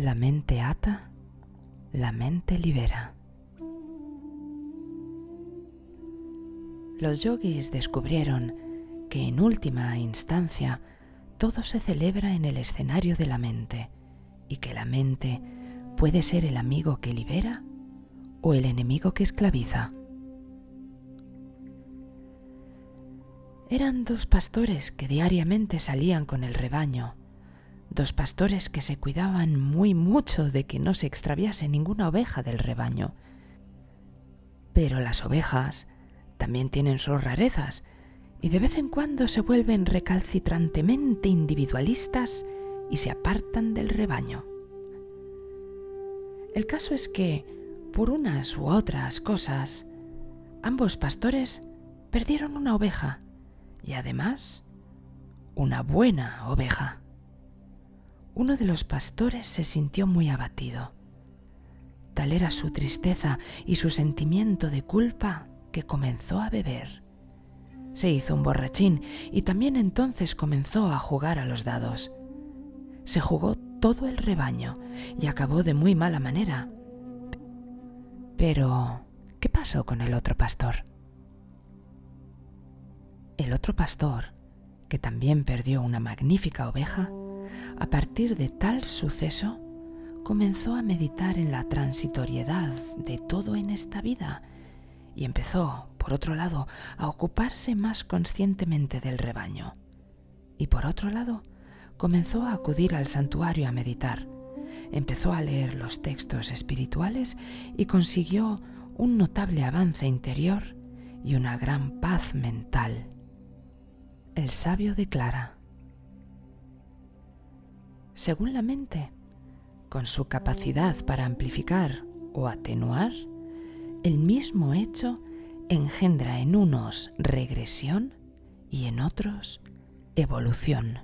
La mente ata, la mente libera. Los yogis descubrieron que en última instancia todo se celebra en el escenario de la mente y que la mente puede ser el amigo que libera o el enemigo que esclaviza. Eran dos pastores que diariamente salían con el rebaño, dos pastores que se cuidaban muy mucho de que no se extraviase ninguna oveja del rebaño. Pero las ovejas también tienen sus rarezas y de vez en cuando se vuelven recalcitrantemente individualistas y se apartan del rebaño. El caso es que, por unas u otras cosas, ambos pastores perdieron una oveja y además una buena oveja. Uno de los pastores se sintió muy abatido. Tal era su tristeza y su sentimiento de culpa que comenzó a beber. Se hizo un borrachín y también entonces comenzó a jugar a los dados. Se jugó todo el rebaño y acabó de muy mala manera. Pero, ¿qué pasó con el otro pastor? El otro pastor, que también perdió una magnífica oveja, a partir de tal suceso, comenzó a meditar en la transitoriedad de todo en esta vida y empezó, por otro lado, a ocuparse más conscientemente del rebaño. Y por otro lado, comenzó a acudir al santuario a meditar. Empezó a leer los textos espirituales y consiguió un notable avance interior y una gran paz mental. El sabio declara, según la mente, con su capacidad para amplificar o atenuar, el mismo hecho engendra en unos regresión y en otros evolución.